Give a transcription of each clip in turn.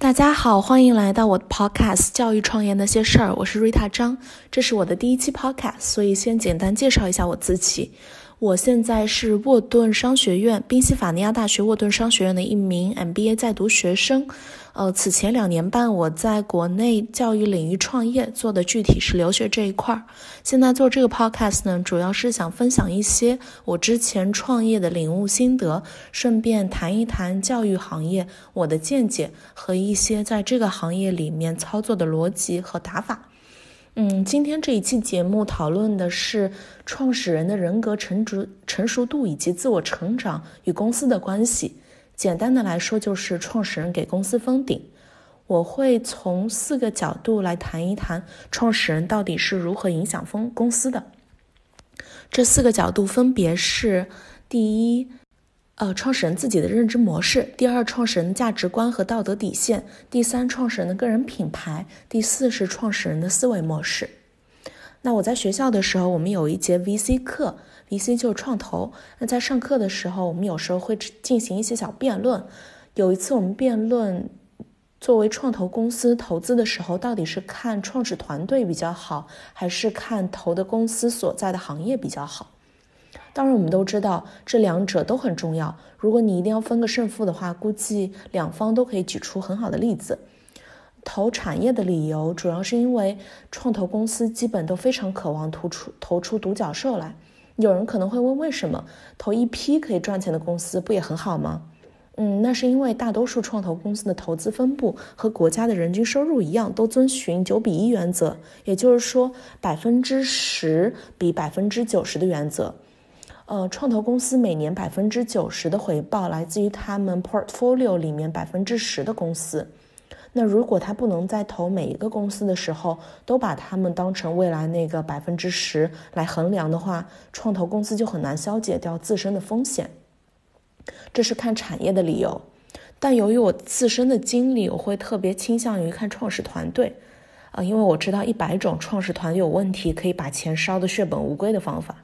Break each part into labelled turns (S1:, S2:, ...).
S1: 大家好，欢迎来到我的 Podcast《教育创业那些事儿》，我是瑞塔张，这是我的第一期 Podcast，所以先简单介绍一下我自己。我现在是沃顿商学院宾夕法尼亚大学沃顿商学院的一名 MBA 在读学生。呃，此前两年半我在国内教育领域创业，做的具体是留学这一块儿。现在做这个 Podcast 呢，主要是想分享一些我之前创业的领悟心得，顺便谈一谈教育行业我的见解和一些在这个行业里面操作的逻辑和打法。嗯，今天这一期节目讨论的是创始人的人格成熟成熟度以及自我成长与公司的关系。简单的来说，就是创始人给公司封顶。我会从四个角度来谈一谈创始人到底是如何影响封公司的。这四个角度分别是：第一。呃，创始人自己的认知模式；第二，创始人的价值观和道德底线；第三，创始人的个人品牌；第四是创始人的思维模式。那我在学校的时候，我们有一节 VC 课，VC 就是创投。那在上课的时候，我们有时候会进行一些小辩论。有一次，我们辩论作为创投公司投资的时候，到底是看创始团队比较好，还是看投的公司所在的行业比较好？当然，我们都知道这两者都很重要。如果你一定要分个胜负的话，估计两方都可以举出很好的例子。投产业的理由，主要是因为创投公司基本都非常渴望突出投出独角兽来。有人可能会问，为什么投一批可以赚钱的公司不也很好吗？嗯，那是因为大多数创投公司的投资分布和国家的人均收入一样，都遵循九比一原则，也就是说百分之十比百分之九十的原则。呃，创投公司每年百分之九十的回报来自于他们 portfolio 里面百分之十的公司。那如果他不能在投每一个公司的时候都把他们当成未来那个百分之十来衡量的话，创投公司就很难消解掉自身的风险。这是看产业的理由。但由于我自身的经历，我会特别倾向于看创始团队，啊，因为我知道一百种创始团队有问题可以把钱烧得血本无归的方法。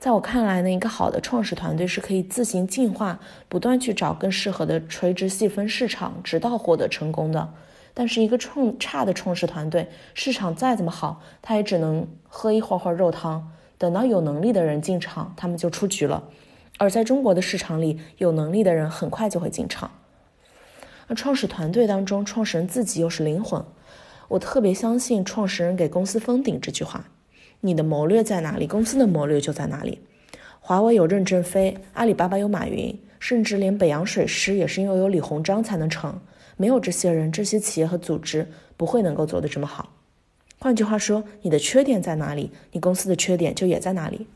S1: 在我看来呢，一个好的创始团队是可以自行进化，不断去找更适合的垂直细分市场，直到获得成功的。但是，一个创差的创始团队，市场再怎么好，他也只能喝一会儿会肉汤。等到有能力的人进场，他们就出局了。而在中国的市场里，有能力的人很快就会进场。那创始团队当中，创始人自己又是灵魂。我特别相信“创始人给公司封顶”这句话。你的谋略在哪里，公司的谋略就在哪里。华为有任正非，阿里巴巴有马云，甚至连北洋水师也是因为有李鸿章才能成。没有这些人，这些企业和组织不会能够做得这么好。换句话说，你的缺点在哪里，你公司的缺点就也在哪里。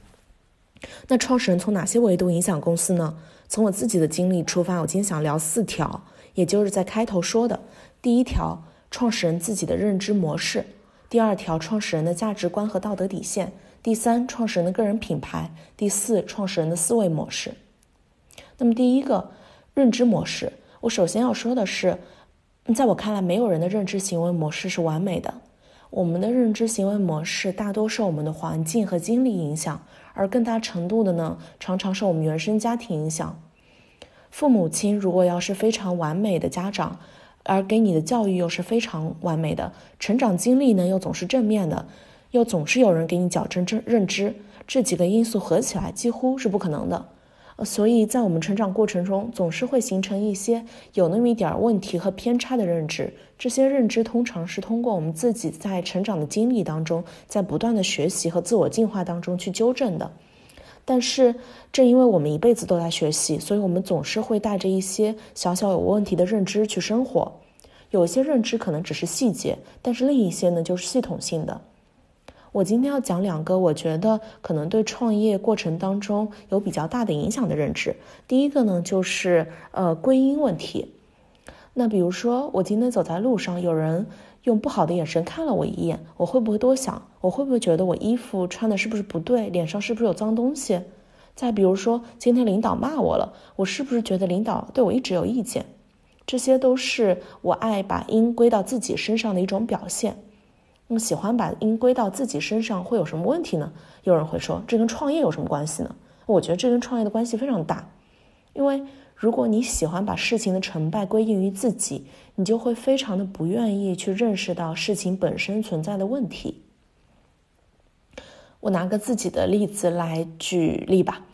S1: 那创始人从哪些维度影响公司呢？从我自己的经历出发，我今天想聊四条，也就是在开头说的第一条：创始人自己的认知模式。第二条，创始人的价值观和道德底线；第三，创始人的个人品牌；第四，创始人的思维模式。那么，第一个认知模式，我首先要说的是，在我看来，没有人的认知行为模式是完美的。我们的认知行为模式大多受我们的环境和经历影响，而更大程度的呢，常常受我们原生家庭影响。父母亲如果要是非常完美的家长。而给你的教育又是非常完美的，成长经历呢又总是正面的，又总是有人给你矫正正认知，这几个因素合起来几乎是不可能的。所以在我们成长过程中，总是会形成一些有那么一点问题和偏差的认知。这些认知通常是通过我们自己在成长的经历当中，在不断的学习和自我进化当中去纠正的。但是，正因为我们一辈子都在学习，所以我们总是会带着一些小小有问题的认知去生活。有些认知可能只是细节，但是另一些呢，就是系统性的。我今天要讲两个，我觉得可能对创业过程当中有比较大的影响的认知。第一个呢，就是呃归因问题。那比如说，我今天走在路上，有人。用不好的眼神看了我一眼，我会不会多想？我会不会觉得我衣服穿的是不是不对？脸上是不是有脏东西？再比如说，今天领导骂我了，我是不是觉得领导对我一直有意见？这些都是我爱把因归到自己身上的一种表现。那么，喜欢把因归到自己身上会有什么问题呢？有人会说，这跟创业有什么关系呢？我觉得这跟创业的关系非常大，因为。如果你喜欢把事情的成败归因于自己，你就会非常的不愿意去认识到事情本身存在的问题。我拿个自己的例子来举例吧。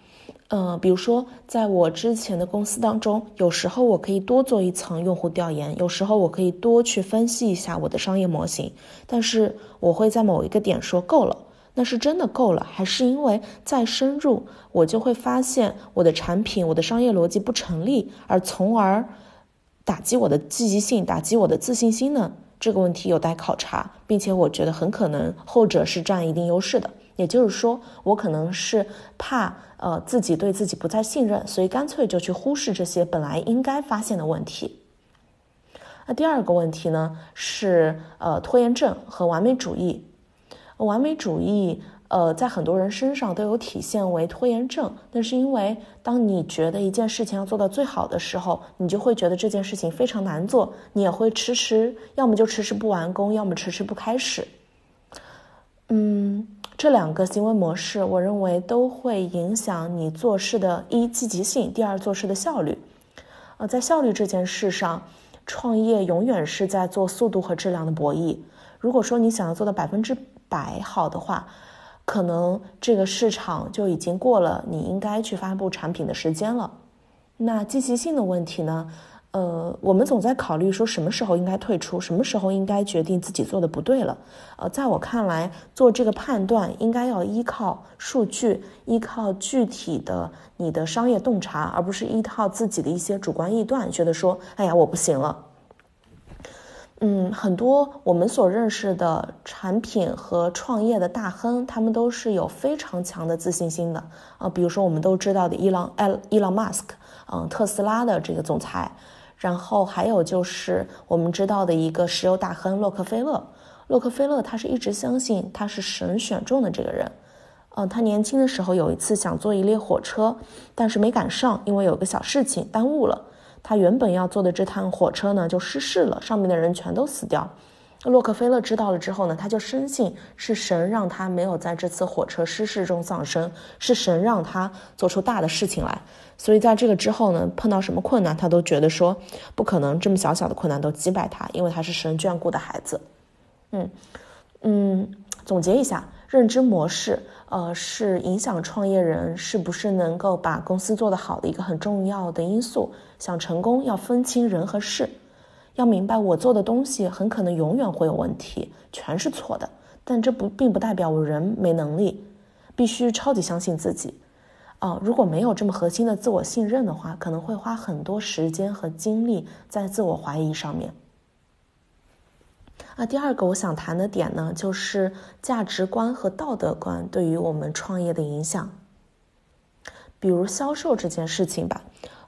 S1: 嗯，比如说，在我之前的公司当中，有时候我可以多做一层用户调研，有时候我可以多去分析一下我的商业模型，但是我会在某一个点说够了，那是真的够了，还是因为再深入，我就会发现我的产品、我的商业逻辑不成立，而从而打击我的积极性、打击我的自信心呢？这个问题有待考察，并且我觉得很可能后者是占一定优势的。也就是说，我可能是怕呃自己对自己不再信任，所以干脆就去忽视这些本来应该发现的问题。那第二个问题呢是呃拖延症和完美主义。完美主义呃在很多人身上都有体现为拖延症，那是因为当你觉得一件事情要做到最好的时候，你就会觉得这件事情非常难做，你也会迟迟，要么就迟迟不完工，要么迟迟不开始。嗯。这两个行为模式，我认为都会影响你做事的一积极性，第二做事的效率。呃，在效率这件事上，创业永远是在做速度和质量的博弈。如果说你想要做到百分之摆好的话，可能这个市场就已经过了你应该去发布产品的时间了。那积极性的问题呢？呃，我们总在考虑说什么时候应该退出，什么时候应该决定自己做的不对了。呃，在我看来，做这个判断应该要依靠数据，依靠具体的你的商业洞察，而不是依靠自己的一些主观臆断，觉得说，哎呀，我不行了。嗯，很多我们所认识的产品和创业的大亨，他们都是有非常强的自信心的啊。比如说，我们都知道的伊朗埃伊朗马斯克，嗯，特斯拉的这个总裁。然后还有就是我们知道的一个石油大亨洛克菲勒，洛克菲勒他是一直相信他是神选中的这个人，嗯，他年轻的时候有一次想坐一列火车，但是没赶上，因为有个小事情耽误了，他原本要坐的这趟火车呢就失事了，上面的人全都死掉。洛克菲勒知道了之后呢，他就深信是神让他没有在这次火车失事中丧生，是神让他做出大的事情来。所以在这个之后呢，碰到什么困难，他都觉得说不可能这么小小的困难都击败他，因为他是神眷顾的孩子。嗯嗯，总结一下，认知模式，呃，是影响创业人是不是能够把公司做得好的一个很重要的因素。想成功，要分清人和事。要明白，我做的东西很可能永远会有问题，全是错的。但这不并不代表我人没能力，必须超级相信自己。啊，如果没有这么核心的自我信任的话，可能会花很多时间和精力在自我怀疑上面。啊，第二个我想谈的点呢，就是价值观和道德观对于我们创业的影响。比如销售这件事情吧。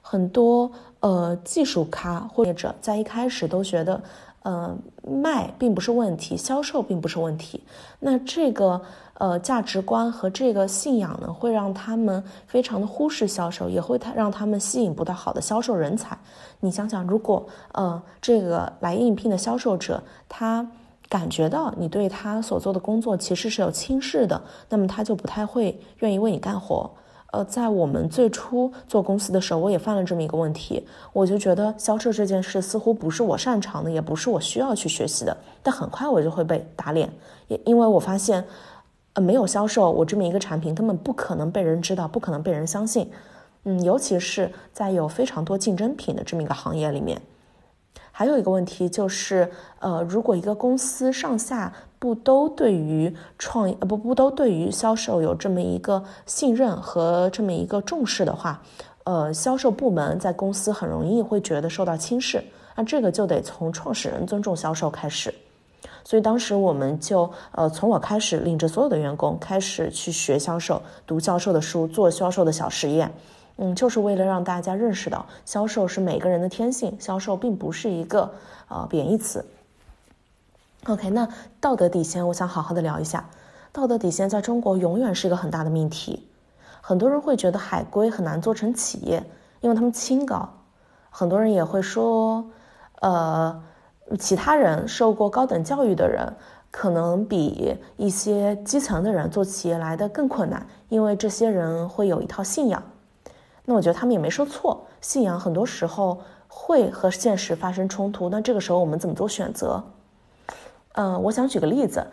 S1: 很多呃技术咖或者在一开始都觉得，呃卖并不是问题，销售并不是问题。那这个呃价值观和这个信仰呢，会让他们非常的忽视销售，也会他让他们吸引不到好的销售人才。你想想，如果呃这个来应聘的销售者他感觉到你对他所做的工作其实是有轻视的，那么他就不太会愿意为你干活。呃，在我们最初做公司的时候，我也犯了这么一个问题，我就觉得销售这件事似乎不是我擅长的，也不是我需要去学习的。但很快我就会被打脸，也因为我发现，呃，没有销售，我这么一个产品根本不可能被人知道，不可能被人相信。嗯，尤其是在有非常多竞争品的这么一个行业里面。还有一个问题就是，呃，如果一个公司上下不都对于创呃不不都对于销售有这么一个信任和这么一个重视的话，呃，销售部门在公司很容易会觉得受到轻视。那这个就得从创始人尊重销售开始。所以当时我们就呃从我开始领着所有的员工开始去学销售，读销售的书，做销售的小实验。嗯，就是为了让大家认识到，销售是每个人的天性，销售并不是一个呃贬义词。OK，那道德底线，我想好好的聊一下。道德底线在中国永远是一个很大的命题。很多人会觉得海归很难做成企业，因为他们清高。很多人也会说，呃，其他人受过高等教育的人，可能比一些基层的人做企业来的更困难，因为这些人会有一套信仰。那我觉得他们也没说错，信仰很多时候会和现实发生冲突，那这个时候我们怎么做选择？嗯，我想举个例子，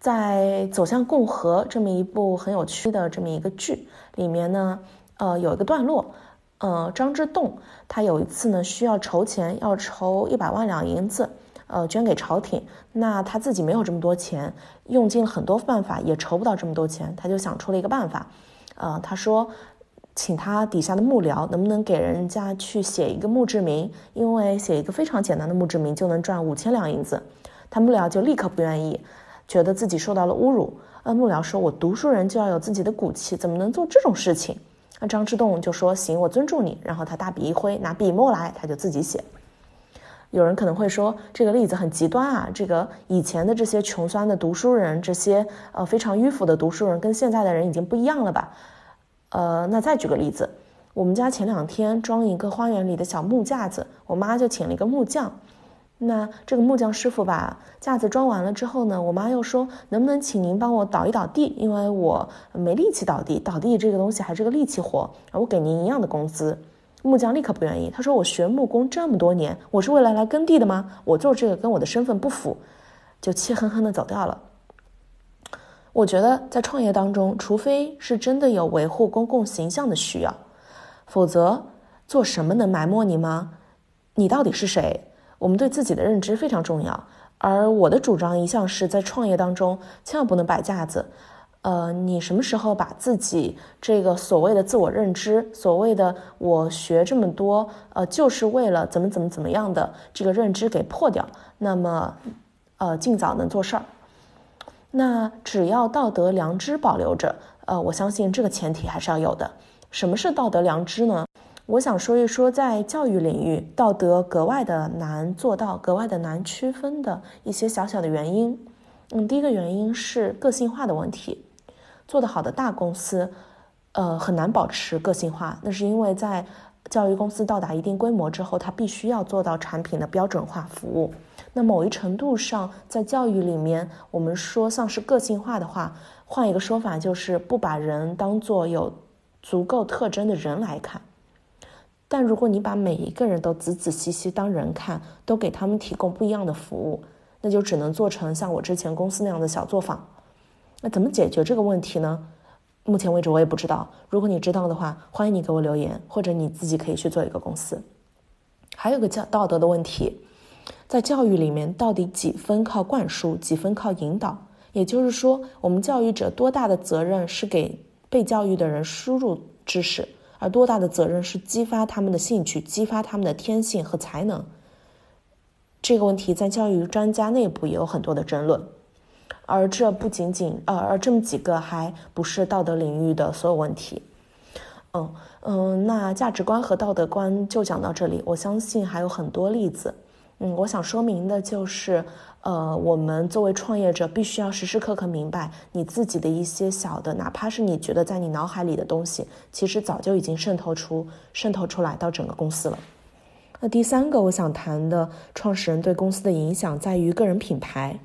S1: 在《走向共和》这么一部很有趣的这么一个剧里面呢，呃，有一个段落，呃，张之洞他有一次呢需要筹钱，要筹一百万两银子，呃，捐给朝廷。那他自己没有这么多钱，用尽了很多办法也筹不到这么多钱，他就想出了一个办法，呃，他说，请他底下的幕僚能不能给人家去写一个墓志铭，因为写一个非常简单的墓志铭就能赚五千两银子。他幕僚就立刻不愿意，觉得自己受到了侮辱。呃，幕僚说：“我读书人就要有自己的骨气，怎么能做这种事情？”那张之洞就说：“行，我尊重你。”然后他大笔一挥，拿笔墨来，他就自己写。有人可能会说，这个例子很极端啊！这个以前的这些穷酸的读书人，这些呃非常迂腐的读书人，跟现在的人已经不一样了吧？呃，那再举个例子，我们家前两天装一个花园里的小木架子，我妈就请了一个木匠。那这个木匠师傅把架子装完了之后呢，我妈又说能不能请您帮我倒一倒地，因为我没力气倒地，倒地这个东西还是个力气活，我给您一样的工资。木匠立刻不愿意，他说我学木工这么多年，我是为了来耕地的吗？我做这个跟我的身份不符，就气哼哼的走掉了。我觉得在创业当中，除非是真的有维护公共形象的需要，否则做什么能埋没你吗？你到底是谁？我们对自己的认知非常重要，而我的主张一向是在创业当中千万不能摆架子。呃，你什么时候把自己这个所谓的自我认知，所谓的我学这么多，呃，就是为了怎么怎么怎么样的这个认知给破掉，那么，呃，尽早能做事儿。那只要道德良知保留着，呃，我相信这个前提还是要有的。什么是道德良知呢？我想说一说，在教育领域，道德格外的难做到，格外的难区分的一些小小的原因。嗯，第一个原因是个性化的问题。做得好的大公司，呃，很难保持个性化，那是因为在教育公司到达一定规模之后，它必须要做到产品的标准化服务。那某一程度上，在教育里面，我们说像是个性化的话，换一个说法就是不把人当做有足够特征的人来看。但如果你把每一个人都仔仔细细当人看，都给他们提供不一样的服务，那就只能做成像我之前公司那样的小作坊。那怎么解决这个问题呢？目前为止我也不知道。如果你知道的话，欢迎你给我留言，或者你自己可以去做一个公司。还有个教道德的问题，在教育里面到底几分靠灌输，几分靠引导？也就是说，我们教育者多大的责任是给被教育的人输入知识？而多大的责任是激发他们的兴趣，激发他们的天性和才能？这个问题在教育专家内部也有很多的争论，而这不仅仅，呃，而这么几个还不是道德领域的所有问题。嗯嗯，那价值观和道德观就讲到这里，我相信还有很多例子。嗯，我想说明的就是，呃，我们作为创业者，必须要时时刻刻明白，你自己的一些小的，哪怕是你觉得在你脑海里的东西，其实早就已经渗透出、渗透出来到整个公司了。那第三个我想谈的，创始人对公司的影响在于个人品牌。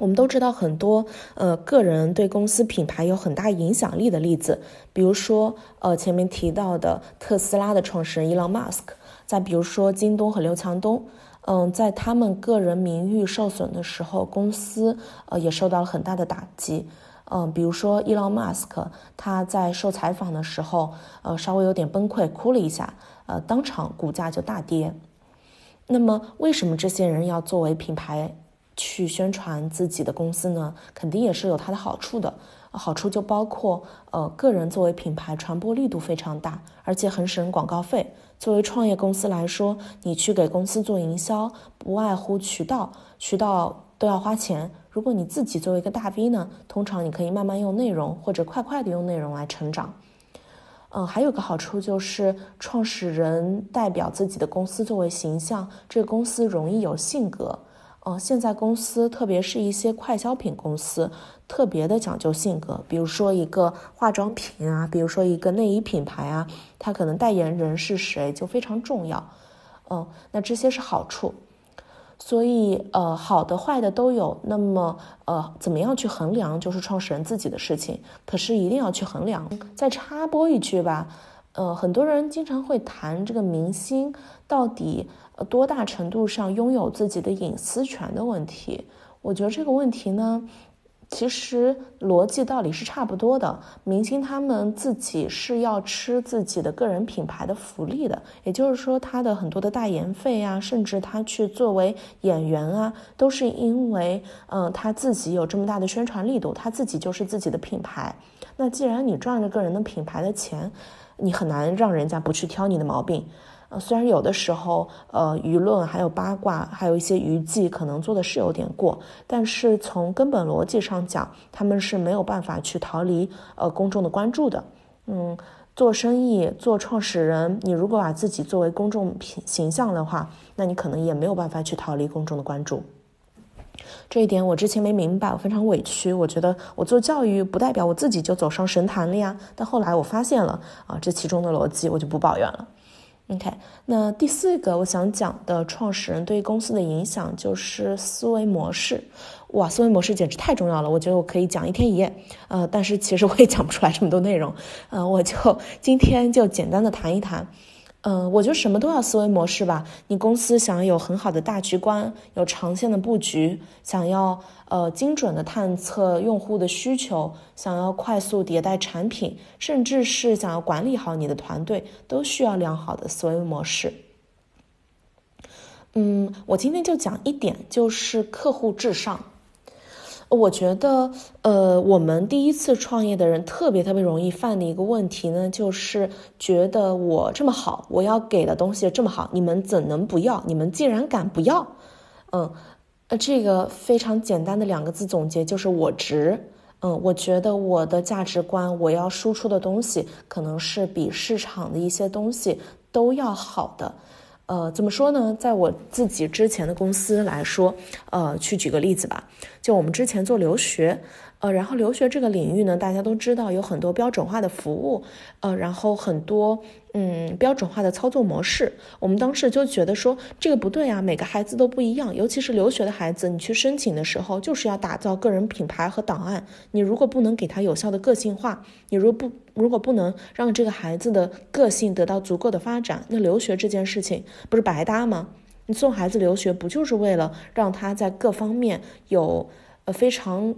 S1: 我们都知道很多，呃，个人对公司品牌有很大影响力的例子，比如说，呃，前面提到的特斯拉的创始人伊朗马斯克。再比如说京东和刘强东，嗯，在他们个人名誉受损的时候，公司呃也受到了很大的打击，嗯，比如说伊朗马斯克他在受采访的时候，呃，稍微有点崩溃，哭了一下，呃，当场股价就大跌。那么，为什么这些人要作为品牌去宣传自己的公司呢？肯定也是有它的好处的。好处就包括，呃，个人作为品牌传播力度非常大，而且很省广告费。作为创业公司来说，你去给公司做营销，不外乎渠道，渠道都要花钱。如果你自己作为一个大 V 呢，通常你可以慢慢用内容或者快快的用内容来成长。嗯，还有个好处就是创始人代表自己的公司作为形象，这个公司容易有性格。呃，现在公司，特别是一些快消品公司，特别的讲究性格。比如说一个化妆品啊，比如说一个内衣品牌啊，它可能代言人是谁就非常重要。嗯，那这些是好处。所以，呃，好的坏的都有。那么，呃，怎么样去衡量，就是创始人自己的事情。可是一定要去衡量。再插播一句吧。呃，很多人经常会谈这个明星到底多大程度上拥有自己的隐私权的问题。我觉得这个问题呢。其实逻辑道理是差不多的，明星他们自己是要吃自己的个人品牌的福利的，也就是说，他的很多的代言费啊，甚至他去作为演员啊，都是因为，嗯，他自己有这么大的宣传力度，他自己就是自己的品牌。那既然你赚着个人的品牌的钱，你很难让人家不去挑你的毛病。呃，虽然有的时候，呃，舆论还有八卦，还有一些娱记，可能做的是有点过，但是从根本逻辑上讲，他们是没有办法去逃离呃公众的关注的。嗯，做生意做创始人，你如果把自己作为公众品形象的话，那你可能也没有办法去逃离公众的关注。这一点我之前没明白，我非常委屈。我觉得我做教育不代表我自己就走上神坛了呀。但后来我发现了啊，这其中的逻辑，我就不抱怨了。OK，那第四个我想讲的创始人对公司的影响就是思维模式。哇，思维模式简直太重要了，我觉得我可以讲一天一夜。呃，但是其实我也讲不出来这么多内容。呃，我就今天就简单的谈一谈。嗯，我觉得什么都要思维模式吧。你公司想要有很好的大局观，有长线的布局，想要呃精准的探测用户的需求，想要快速迭代产品，甚至是想要管理好你的团队，都需要良好的思维模式。嗯，我今天就讲一点，就是客户至上。我觉得，呃，我们第一次创业的人特别特别容易犯的一个问题呢，就是觉得我这么好，我要给的东西这么好，你们怎能不要？你们竟然敢不要？嗯，呃，这个非常简单的两个字总结就是我值。嗯，我觉得我的价值观，我要输出的东西，可能是比市场的一些东西都要好的。呃，怎么说呢？在我自己之前的公司来说，呃，去举个例子吧，就我们之前做留学。呃，然后留学这个领域呢，大家都知道有很多标准化的服务，呃，然后很多嗯标准化的操作模式。我们当时就觉得说这个不对啊，每个孩子都不一样，尤其是留学的孩子，你去申请的时候就是要打造个人品牌和档案。你如果不能给他有效的个性化，你如不如果不能让这个孩子的个性得到足够的发展，那留学这件事情不是白搭吗？你送孩子留学不就是为了让他在各方面有呃非常。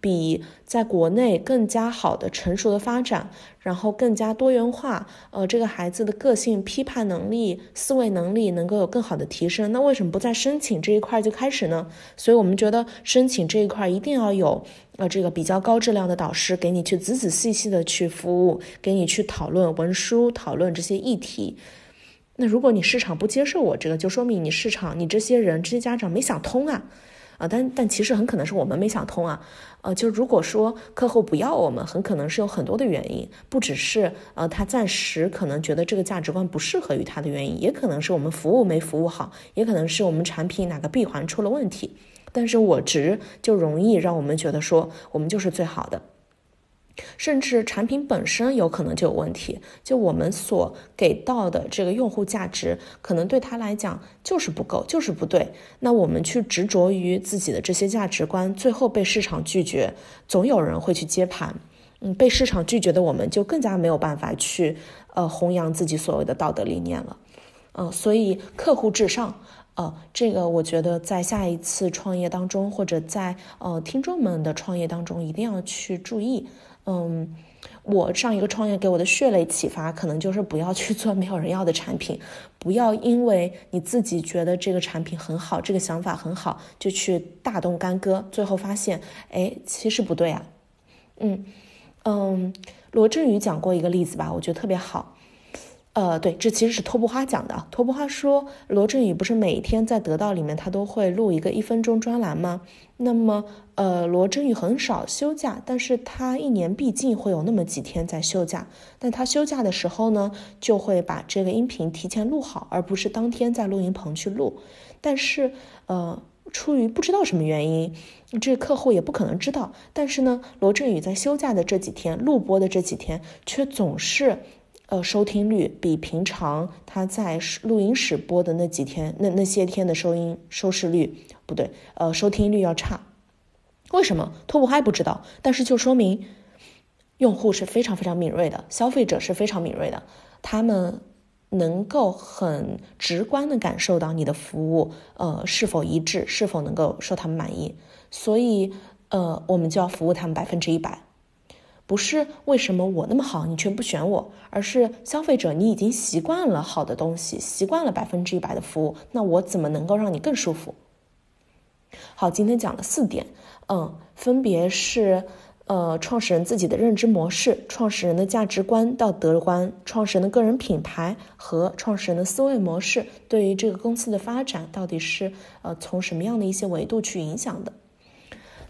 S1: 比在国内更加好的成熟的发展，然后更加多元化，呃，这个孩子的个性、批判能力、思维能力能够有更好的提升。那为什么不在申请这一块就开始呢？所以我们觉得申请这一块一定要有，呃，这个比较高质量的导师给你去仔仔细细的去服务，给你去讨论文书、讨论这些议题。那如果你市场不接受我这个，就说明你市场你这些人这些家长没想通啊。啊，但但其实很可能是我们没想通啊，呃，就如果说客户不要我们，很可能是有很多的原因，不只是呃他暂时可能觉得这个价值观不适合于他的原因，也可能是我们服务没服务好，也可能是我们产品哪个闭环出了问题，但是我值就容易让我们觉得说我们就是最好的。甚至产品本身有可能就有问题，就我们所给到的这个用户价值，可能对他来讲就是不够，就是不对。那我们去执着于自己的这些价值观，最后被市场拒绝，总有人会去接盘。嗯，被市场拒绝的我们就更加没有办法去呃弘扬自己所谓的道德理念了。嗯，所以客户至上，呃，这个我觉得在下一次创业当中，或者在呃听众们的创业当中，一定要去注意。嗯，我上一个创业给我的血泪启发，可能就是不要去做没有人要的产品，不要因为你自己觉得这个产品很好，这个想法很好，就去大动干戈，最后发现，哎，其实不对啊。嗯嗯，罗振宇讲过一个例子吧，我觉得特别好。呃，对，这其实是托布花讲的。托布花说，罗振宇不是每天在得到里面他都会录一个一分钟专栏吗？那么，呃，罗振宇很少休假，但是他一年毕竟会有那么几天在休假。但他休假的时候呢，就会把这个音频提前录好，而不是当天在录音棚去录。但是，呃，出于不知道什么原因，这客户也不可能知道。但是呢，罗振宇在休假的这几天录播的这几天，却总是。呃，收听率比平常他在录音室播的那几天、那那些天的收音收视率不对，呃，收听率要差。为什么？托普还不知道，但是就说明用户是非常非常敏锐的，消费者是非常敏锐的。他们能够很直观的感受到你的服务，呃，是否一致，是否能够受他们满意。所以，呃，我们就要服务他们百分之一百。不是为什么我那么好，你却不选我，而是消费者你已经习惯了好的东西，习惯了百分之一百的服务，那我怎么能够让你更舒服？好，今天讲了四点，嗯，分别是，呃，创始人自己的认知模式、创始人的价值观、道德观、创始人的个人品牌和创始人的思维模式，对于这个公司的发展到底是呃从什么样的一些维度去影响的？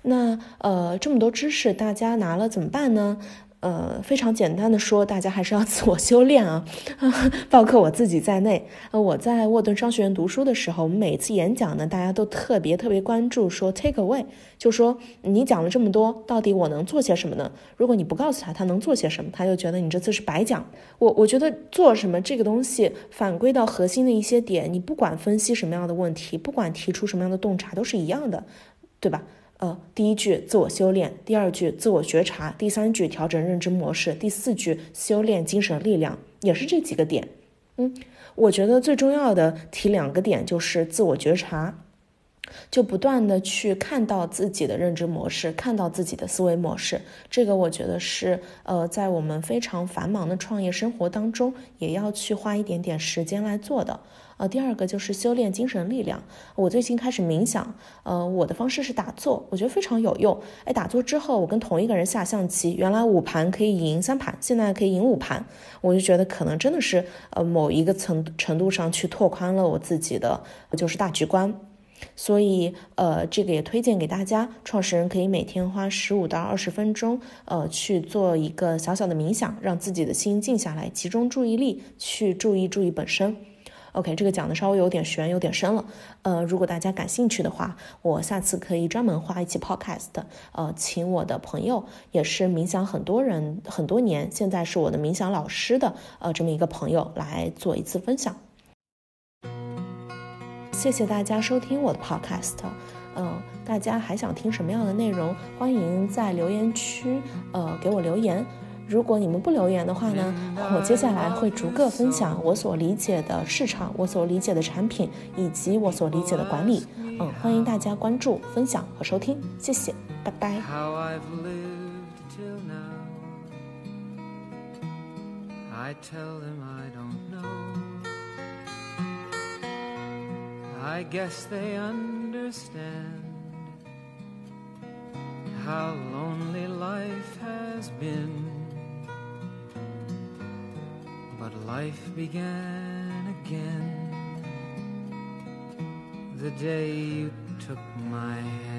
S1: 那呃这么多知识大家拿了怎么办呢？呃，非常简单的说，大家还是要 自我修炼啊，包括我自己在内。呃，我在沃顿商学院读书的时候，我们每次演讲呢，大家都特别特别关注说 take away，就说你讲了这么多，到底我能做些什么呢？如果你不告诉他他能做些什么，他就觉得你这次是白讲。我我觉得做什么这个东西反归到核心的一些点，你不管分析什么样的问题，不管提出什么样的洞察，都是一样的，对吧？呃，第一句自我修炼，第二句自我觉察，第三句调整认知模式，第四句修炼精神力量，也是这几个点。嗯，我觉得最重要的提两个点，就是自我觉察。就不断的去看到自己的认知模式，看到自己的思维模式，这个我觉得是呃，在我们非常繁忙的创业生活当中，也要去花一点点时间来做的。呃，第二个就是修炼精神力量。我最近开始冥想，呃，我的方式是打坐，我觉得非常有用。哎，打坐之后，我跟同一个人下象棋，原来五盘可以赢三盘，现在可以赢五盘，我就觉得可能真的是呃某一个层程度上去拓宽了我自己的就是大局观。所以，呃，这个也推荐给大家。创始人可以每天花十五到二十分钟，呃，去做一个小小的冥想，让自己的心静下来，集中注意力去注意注意本身。OK，这个讲的稍微有点悬，有点深了。呃，如果大家感兴趣的话，我下次可以专门花一期 Podcast，呃，请我的朋友，也是冥想很多人很多年，现在是我的冥想老师的，呃，这么一个朋友来做一次分享。谢谢大家收听我的 podcast，嗯，大家还想听什么样的内容？欢迎在留言区呃给我留言。如果你们不留言的话呢，我接下来会逐个分享我所理解的市场、我所理解的产品以及我所理解的管理。嗯，欢迎大家关注、分享和收听，谢谢，拜拜。I guess they understand how lonely life has been. But life began again the day you took my hand.